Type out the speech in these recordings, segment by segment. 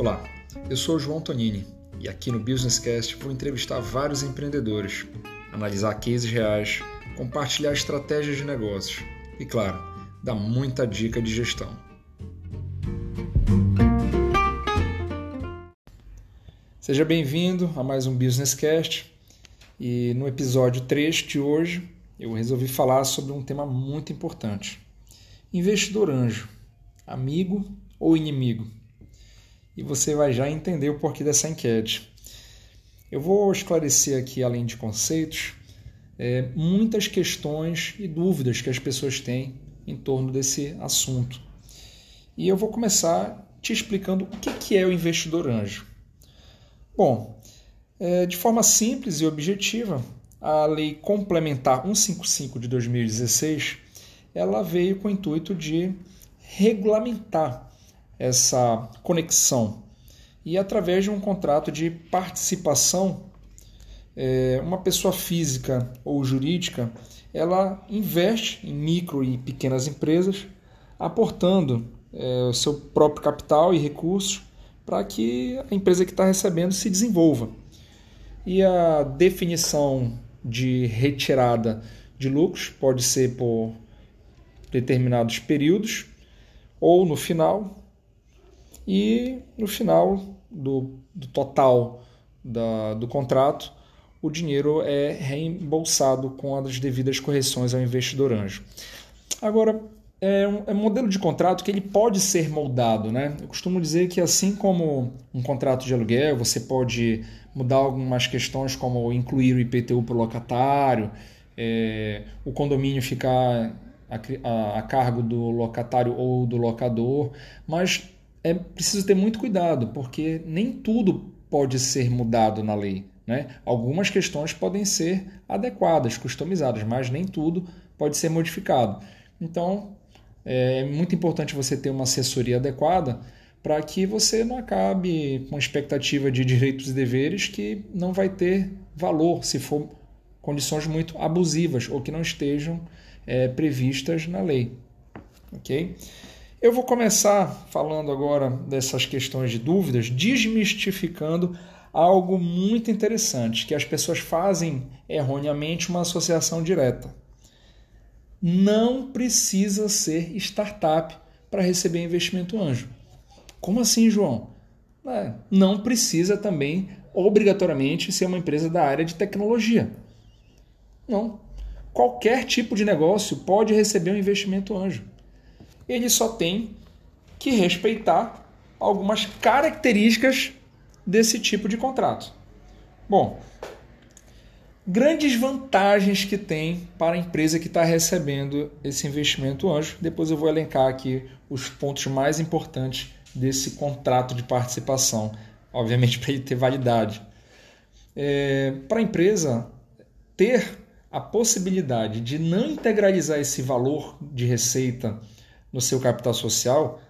Olá, eu sou João Tonini e aqui no Business Cast vou entrevistar vários empreendedores, analisar cases reais, compartilhar estratégias de negócios e, claro, dar muita dica de gestão. Seja bem-vindo a mais um Business Cast e no episódio 3 de hoje eu resolvi falar sobre um tema muito importante: investidor anjo, amigo ou inimigo? E você vai já entender o porquê dessa enquete. Eu vou esclarecer aqui, além de conceitos, é, muitas questões e dúvidas que as pessoas têm em torno desse assunto. E eu vou começar te explicando o que é o investidor anjo. Bom, é, de forma simples e objetiva, a Lei Complementar 155 de 2016 ela veio com o intuito de regulamentar essa conexão. E através de um contrato de participação, é, uma pessoa física ou jurídica ela investe em micro e pequenas empresas, aportando é, o seu próprio capital e recursos para que a empresa que está recebendo se desenvolva. E a definição de retirada de lucros pode ser por determinados períodos ou no final, e no final do, do total da, do contrato, o dinheiro é reembolsado com as devidas correções ao investidor anjo. Agora, é um, é um, modelo de contrato que ele pode ser moldado. Né? Eu costumo dizer que assim como um contrato de aluguel, você pode mudar algumas questões como incluir o IPTU para o locatário, é, o condomínio ficar a, a, a cargo do locatário ou do locador, mas é preciso ter muito cuidado, porque nem tudo pode ser mudado na lei. Né? Algumas questões podem ser adequadas, customizadas, mas nem tudo pode ser modificado. Então, é muito importante você ter uma assessoria adequada para que você não acabe com expectativa de direitos e deveres que não vai ter valor se for condições muito abusivas ou que não estejam é, previstas na lei. Ok? Eu vou começar falando agora dessas questões de dúvidas, desmistificando algo muito interessante, que as pessoas fazem erroneamente uma associação direta. Não precisa ser startup para receber investimento anjo. Como assim, João? É, não precisa também obrigatoriamente ser uma empresa da área de tecnologia. Não. Qualquer tipo de negócio pode receber um investimento anjo ele só tem que respeitar algumas características desse tipo de contrato. Bom, grandes vantagens que tem para a empresa que está recebendo esse investimento anjo. Depois eu vou elencar aqui os pontos mais importantes desse contrato de participação, obviamente para ele ter validade. É, para a empresa ter a possibilidade de não integralizar esse valor de receita no seu capital social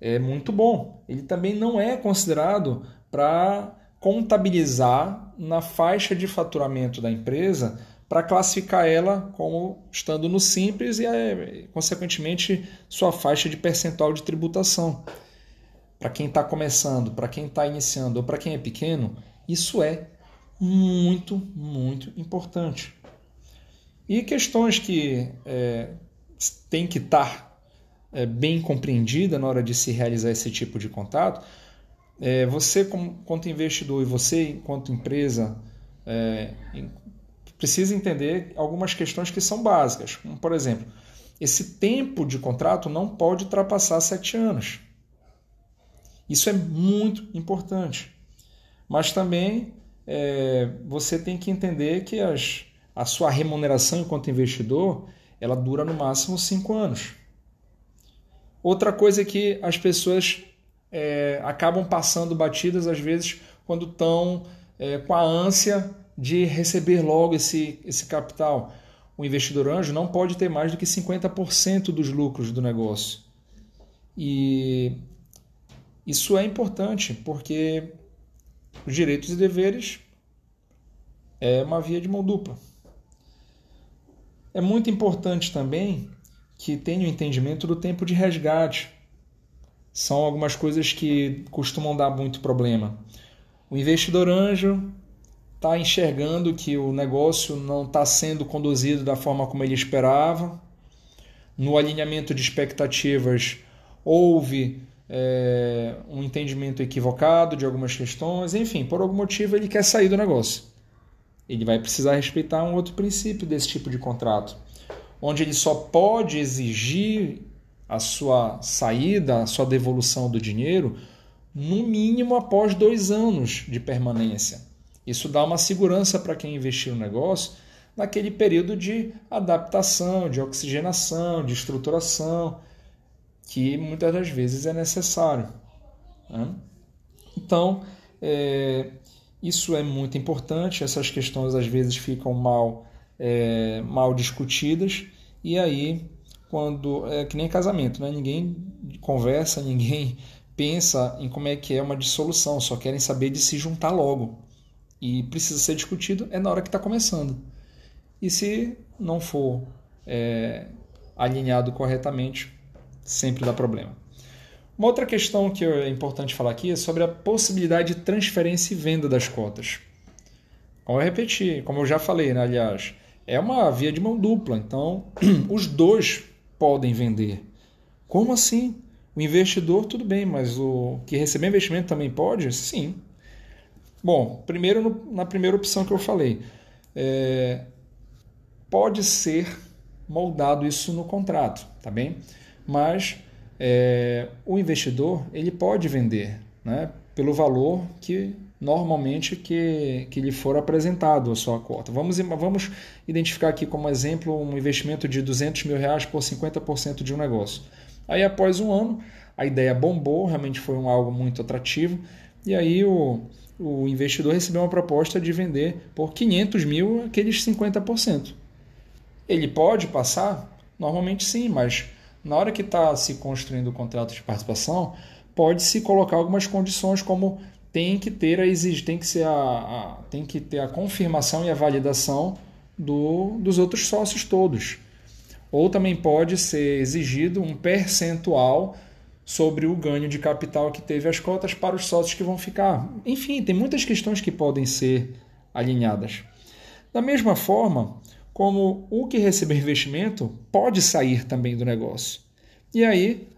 é muito bom. Ele também não é considerado para contabilizar na faixa de faturamento da empresa para classificar ela como estando no simples e, é, consequentemente, sua faixa de percentual de tributação. Para quem está começando, para quem está iniciando ou para quem é pequeno, isso é muito, muito importante. E questões que é, tem que estar é, bem compreendida na hora de se realizar esse tipo de contato, é, você, como, enquanto investidor e você, enquanto empresa, é, precisa entender algumas questões que são básicas. Como, por exemplo, esse tempo de contrato não pode ultrapassar sete anos. Isso é muito importante. Mas também é, você tem que entender que as, a sua remuneração enquanto investidor ela dura no máximo cinco anos. Outra coisa é que as pessoas é, acabam passando batidas às vezes quando estão é, com a ânsia de receber logo esse, esse capital. O investidor anjo não pode ter mais do que 50% dos lucros do negócio. E isso é importante porque os direitos e deveres é uma via de mão dupla. É muito importante também que tenha o entendimento do tempo de resgate. são algumas coisas que costumam dar muito problema. O investidor anjo está enxergando que o negócio não está sendo conduzido da forma como ele esperava. No alinhamento de expectativas, houve é, um entendimento equivocado de algumas questões, enfim, por algum motivo ele quer sair do negócio. Ele vai precisar respeitar um outro princípio desse tipo de contrato, onde ele só pode exigir a sua saída, a sua devolução do dinheiro, no mínimo após dois anos de permanência. Isso dá uma segurança para quem investir no negócio naquele período de adaptação, de oxigenação, de estruturação, que muitas das vezes é necessário. Né? Então, é, isso é muito importante, essas questões às vezes ficam mal, é, mal discutidas, e aí, quando. É que nem casamento, né? ninguém conversa, ninguém pensa em como é que é uma dissolução, só querem saber de se juntar logo e precisa ser discutido é na hora que está começando. E se não for é, alinhado corretamente, sempre dá problema. Uma outra questão que é importante falar aqui é sobre a possibilidade de transferência e venda das cotas. Vou repetir, como eu já falei, né, aliás, é uma via de mão dupla, então os dois podem vender. Como assim? O investidor, tudo bem, mas o que receber investimento também pode? Sim, Bom, primeiro no, na primeira opção que eu falei, é, pode ser moldado isso no contrato, tá bem? Mas é, o investidor ele pode vender, né, pelo valor que normalmente que, que lhe for apresentado a sua cota. Vamos, vamos identificar aqui como exemplo um investimento de 200 mil reais por 50% de um negócio. Aí após um ano, a ideia bombou, realmente foi um algo muito atrativo, e aí o, o investidor recebeu uma proposta de vender por 500 mil aqueles 50%. Ele pode passar? Normalmente sim, mas na hora que está se construindo o contrato de participação, pode-se colocar algumas condições como tem que ter a exige, tem que ser a, a, tem que ter a confirmação e a validação do, dos outros sócios todos. Ou também pode ser exigido um percentual sobre o ganho de capital que teve as cotas para os sócios que vão ficar. Enfim, tem muitas questões que podem ser alinhadas. Da mesma forma, como o que receber investimento pode sair também do negócio. E aí,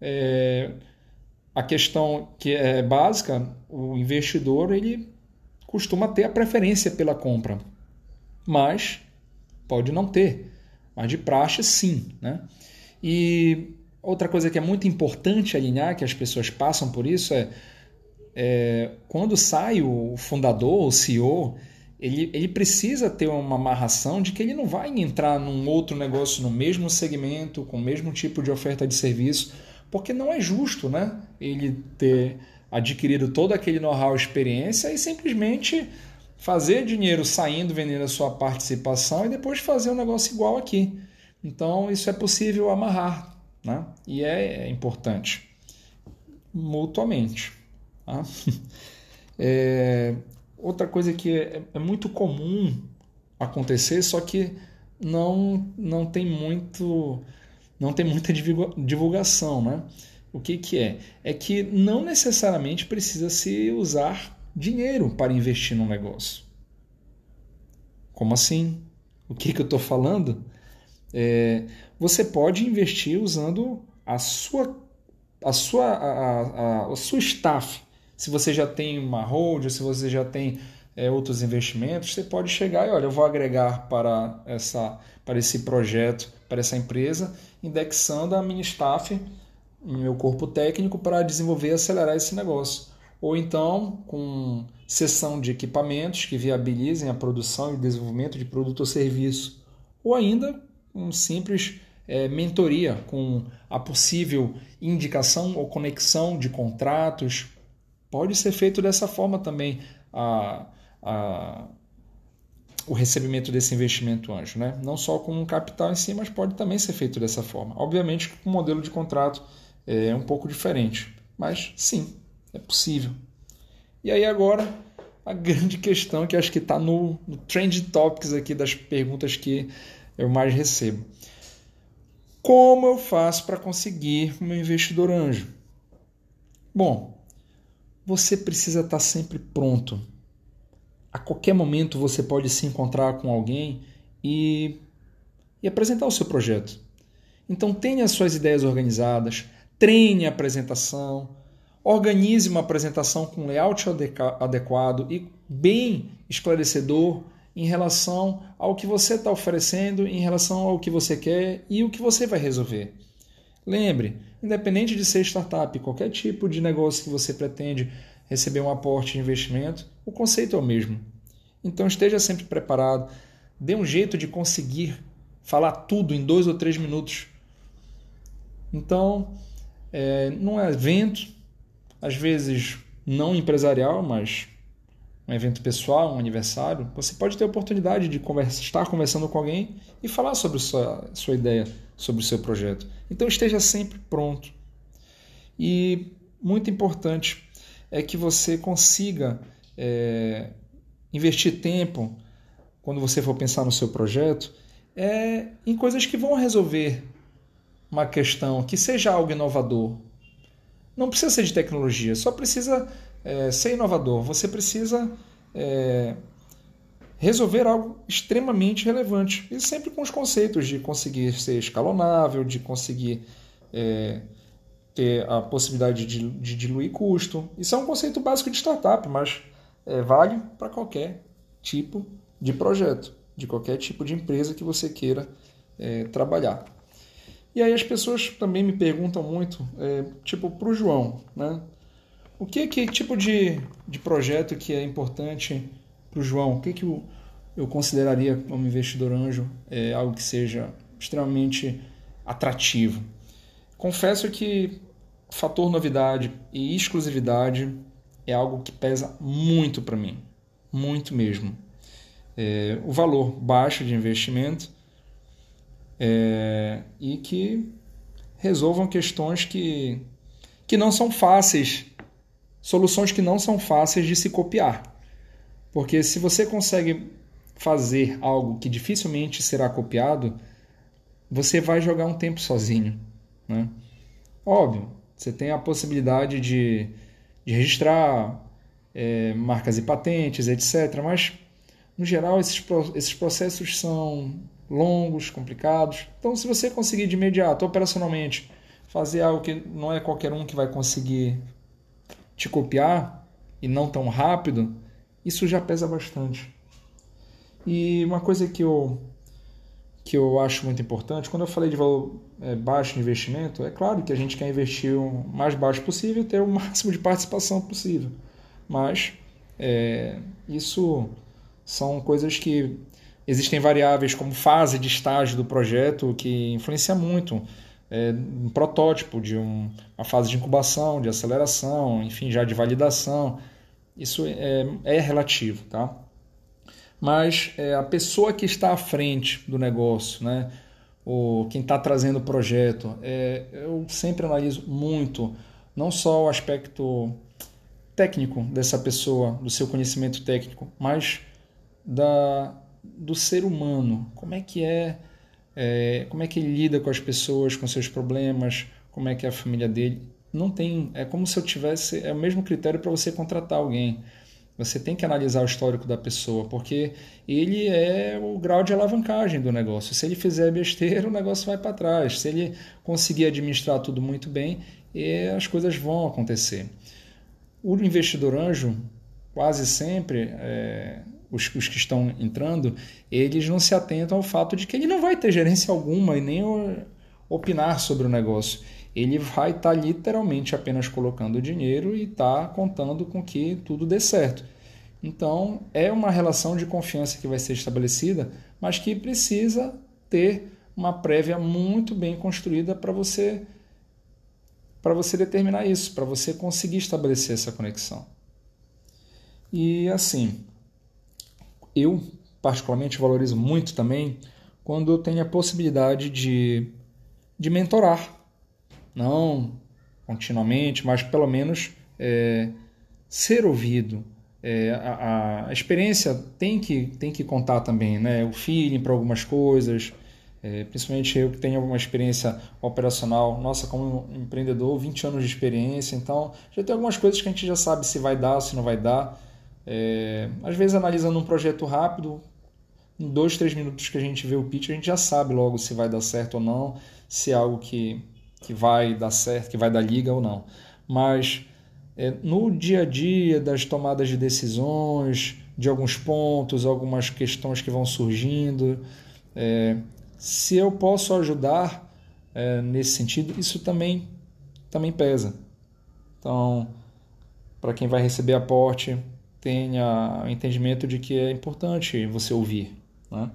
é, a questão que é básica, o investidor ele costuma ter a preferência pela compra, mas pode não ter, mas de praxe sim, né? E Outra coisa que é muito importante alinhar, que as pessoas passam por isso, é, é quando sai o fundador, o CEO, ele, ele precisa ter uma amarração de que ele não vai entrar num outro negócio no mesmo segmento, com o mesmo tipo de oferta de serviço, porque não é justo né? ele ter adquirido todo aquele know-how experiência e simplesmente fazer dinheiro saindo, vendendo a sua participação e depois fazer um negócio igual aqui. Então, isso é possível amarrar né? E é, é importante mutuamente. Tá? É, outra coisa que é, é, muito comum acontecer, só que não, não tem muito não tem muita divulgação, né? O que, que é? É que não necessariamente precisa se usar dinheiro para investir num negócio. Como assim? O que, que eu estou falando? É, você pode investir usando a sua a sua a, a, a sua staff. Se você já tem uma hold, se você já tem é, outros investimentos, você pode chegar e olha, eu vou agregar para essa para esse projeto, para essa empresa, indexando a minha staff, meu corpo técnico para desenvolver e acelerar esse negócio. Ou então com sessão de equipamentos que viabilizem a produção e desenvolvimento de produto ou serviço. Ou ainda um simples é, mentoria com a possível indicação ou conexão de contratos. Pode ser feito dessa forma também a, a, o recebimento desse investimento anjo. Né? Não só com um capital em si, mas pode também ser feito dessa forma. Obviamente que o modelo de contrato é um pouco diferente, mas sim, é possível. E aí agora a grande questão que acho que está no, no Trend Topics aqui das perguntas que eu mais recebo. Como eu faço para conseguir um investidor anjo? Bom, você precisa estar sempre pronto. A qualquer momento você pode se encontrar com alguém e, e apresentar o seu projeto. Então tenha suas ideias organizadas, treine a apresentação, organize uma apresentação com layout adequado e bem esclarecedor em relação ao que você está oferecendo, em relação ao que você quer e o que você vai resolver. Lembre, independente de ser startup, qualquer tipo de negócio que você pretende receber um aporte de investimento, o conceito é o mesmo. Então esteja sempre preparado, dê um jeito de conseguir falar tudo em dois ou três minutos. Então, é, num evento, às vezes não empresarial, mas um evento pessoal, um aniversário, você pode ter a oportunidade de conversa, estar conversando com alguém e falar sobre sua, sua ideia, sobre o seu projeto. Então esteja sempre pronto. E muito importante é que você consiga é, investir tempo quando você for pensar no seu projeto é, em coisas que vão resolver uma questão, que seja algo inovador. Não precisa ser de tecnologia, só precisa é, ser inovador, você precisa é, resolver algo extremamente relevante. E sempre com os conceitos de conseguir ser escalonável, de conseguir é, ter a possibilidade de, de, diluir custo. Isso é um conceito básico de startup, mas é, vale para qualquer tipo de projeto, de qualquer tipo de empresa que você queira é, trabalhar. E aí as pessoas também me perguntam muito, é, tipo, para o João, né? O que, que tipo de, de projeto que é importante para o João? O que, que eu, eu consideraria como investidor anjo é, algo que seja extremamente atrativo? Confesso que fator novidade e exclusividade é algo que pesa muito para mim, muito mesmo. É, o valor baixo de investimento é, e que resolvam questões que, que não são fáceis soluções que não são fáceis de se copiar. Porque se você consegue fazer algo que dificilmente será copiado, você vai jogar um tempo sozinho. Né? Óbvio, você tem a possibilidade de, de registrar é, marcas e patentes, etc. Mas, no geral, esses, esses processos são longos, complicados. Então, se você conseguir de imediato, operacionalmente, fazer algo que não é qualquer um que vai conseguir te copiar e não tão rápido, isso já pesa bastante. E uma coisa que eu, que eu acho muito importante, quando eu falei de valor é, baixo de investimento, é claro que a gente quer investir o mais baixo possível e ter o máximo de participação possível. Mas é, isso são coisas que existem variáveis como fase de estágio do projeto que influencia muito é, um protótipo, de um, uma fase de incubação, de aceleração, enfim, já de validação. Isso é, é relativo, tá? Mas é, a pessoa que está à frente do negócio, né? O, quem está trazendo o projeto, é, eu sempre analiso muito, não só o aspecto técnico dessa pessoa, do seu conhecimento técnico, mas da, do ser humano. Como é que é é, como é que ele lida com as pessoas, com seus problemas, como é que é a família dele. Não tem, é como se eu tivesse, é o mesmo critério para você contratar alguém. Você tem que analisar o histórico da pessoa, porque ele é o grau de alavancagem do negócio. Se ele fizer besteira, o negócio vai para trás. Se ele conseguir administrar tudo muito bem, as coisas vão acontecer. O investidor anjo, quase sempre, é, os, os, que estão entrando, eles não se atentam ao fato de que ele não vai ter gerência alguma e nem opinar sobre o negócio. Ele vai estar tá literalmente apenas colocando dinheiro e está contando com que tudo dê certo. Então, é uma relação de confiança que vai ser estabelecida, mas que precisa ter uma prévia muito bem construída para você para você determinar isso, para você conseguir estabelecer essa conexão. E assim, eu particularmente valorizo muito também quando eu tenho a possibilidade de, de mentorar. Não continuamente, mas pelo menos é, ser ouvido. É, a, a, experiência tem que, tem que contar também, né? o feeling para algumas coisas, é, principalmente eu que tenho alguma experiência operacional, nossa, como empreendedor, 20 anos de experiência, então já tem algumas coisas que a gente já sabe se vai dar se não vai dar. É, às vezes, analisando um projeto rápido, em dois, três minutos que a gente vê o pitch, a gente já sabe logo se vai dar certo ou não, se é algo que, que vai dar certo, que vai dar liga ou não. Mas é, no dia a dia das tomadas de decisões, de alguns pontos, algumas questões que vão surgindo, é, se eu posso ajudar é, nesse sentido, isso também, também pesa. Então, para quem vai receber aporte, tenha o entendimento de que é importante você ouvir. Né?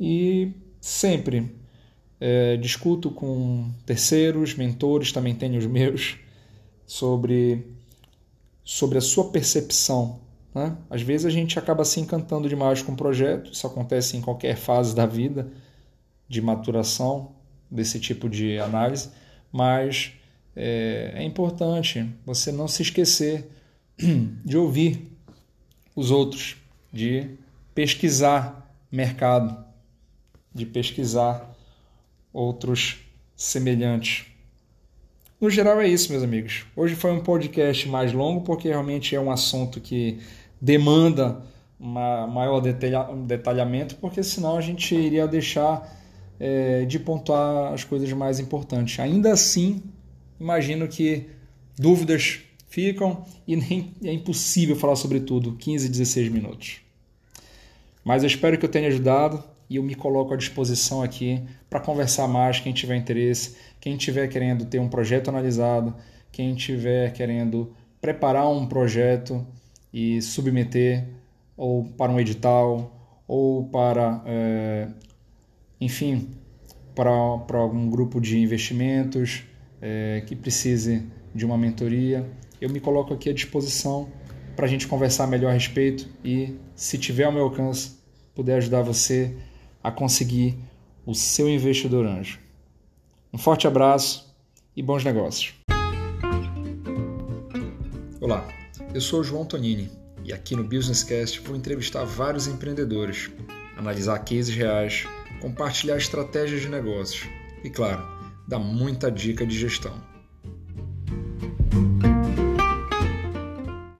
E sempre é, discuto com terceiros, mentores, também tenho os meus, sobre, sobre a sua percepção. Né? Às vezes a gente acaba se encantando demais com o projeto, isso acontece em qualquer fase da vida de maturação desse tipo de análise, mas é, é importante você não se esquecer de ouvir os outros, de pesquisar mercado, de pesquisar outros semelhantes. No geral é isso, meus amigos. Hoje foi um podcast mais longo porque realmente é um assunto que demanda uma maior detalhamento, porque senão a gente iria deixar é, de pontuar as coisas mais importantes. Ainda assim, imagino que dúvidas ficam e nem é impossível falar sobre tudo 15, 16 minutos. Mas eu espero que eu tenha ajudado e eu me coloco à disposição aqui para conversar mais quem tiver interesse, quem estiver querendo ter um projeto analisado, quem estiver querendo preparar um projeto e submeter ou para um edital ou para é, enfim, para, para algum grupo de investimentos é, que precise de uma mentoria, eu me coloco aqui à disposição para a gente conversar melhor a respeito e, se tiver ao meu alcance, puder ajudar você a conseguir o seu investidor anjo. Um forte abraço e bons negócios. Olá, eu sou o João Tonini e aqui no Businesscast vou entrevistar vários empreendedores, analisar cases reais compartilhar estratégias de negócios e, claro, dar muita dica de gestão.